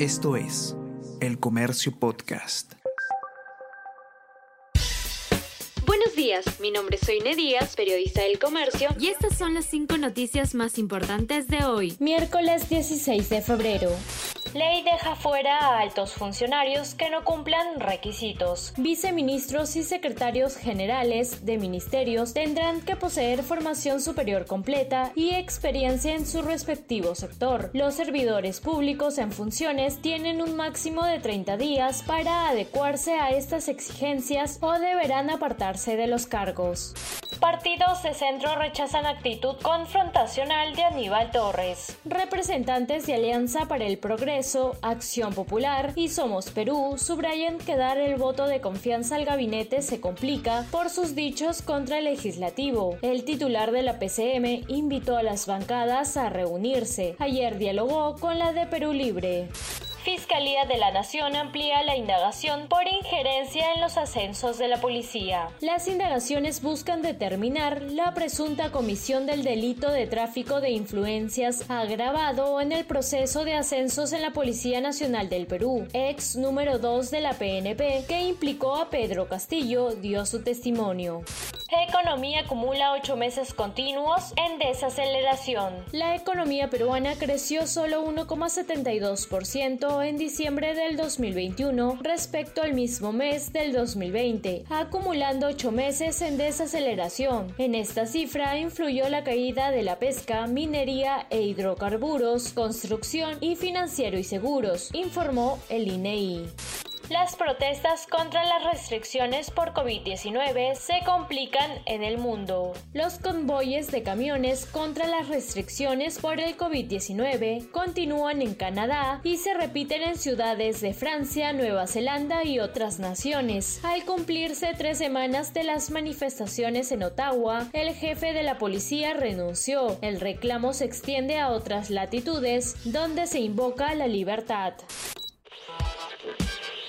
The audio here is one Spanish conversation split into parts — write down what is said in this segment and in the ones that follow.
Esto es El Comercio Podcast. Buenos días, mi nombre es Soine Díaz, periodista del Comercio, y estas son las cinco noticias más importantes de hoy, miércoles 16 de febrero. Ley deja fuera a altos funcionarios que no cumplan requisitos. Viceministros y secretarios generales de ministerios tendrán que poseer formación superior completa y experiencia en su respectivo sector. Los servidores públicos en funciones tienen un máximo de 30 días para adecuarse a estas exigencias o deberán apartarse de los cargos. Partidos de centro rechazan actitud confrontacional de Aníbal Torres. Representantes de Alianza para el Progreso, Acción Popular y Somos Perú subrayan que dar el voto de confianza al gabinete se complica por sus dichos contra el legislativo. El titular de la PCM invitó a las bancadas a reunirse. Ayer dialogó con la de Perú Libre. Fiscalía de la Nación amplía la indagación por injerencia en los ascensos de la policía. Las indagaciones buscan determinar la presunta comisión del delito de tráfico de influencias agravado en el proceso de ascensos en la Policía Nacional del Perú. Ex número 2 de la PNP, que implicó a Pedro Castillo, dio su testimonio. Economía acumula ocho meses continuos en desaceleración. La economía peruana creció solo 1,72% en diciembre del 2021 respecto al mismo mes del 2020, acumulando ocho meses en desaceleración. En esta cifra influyó la caída de la pesca, minería e hidrocarburos, construcción y financiero y seguros, informó el INEI. Las protestas contra las restricciones por COVID-19 se complican en el mundo. Los convoyes de camiones contra las restricciones por el COVID-19 continúan en Canadá y se repiten en ciudades de Francia, Nueva Zelanda y otras naciones. Al cumplirse tres semanas de las manifestaciones en Ottawa, el jefe de la policía renunció. El reclamo se extiende a otras latitudes donde se invoca la libertad.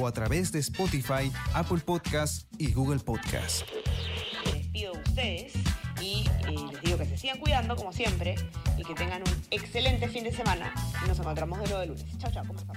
o a través de Spotify, Apple Podcast y Google Podcast. Me despido de ustedes y eh, les digo que se sigan cuidando como siempre y que tengan un excelente fin de semana y nos encontramos de nuevo de lunes. Chao, chao, ¿cómo están?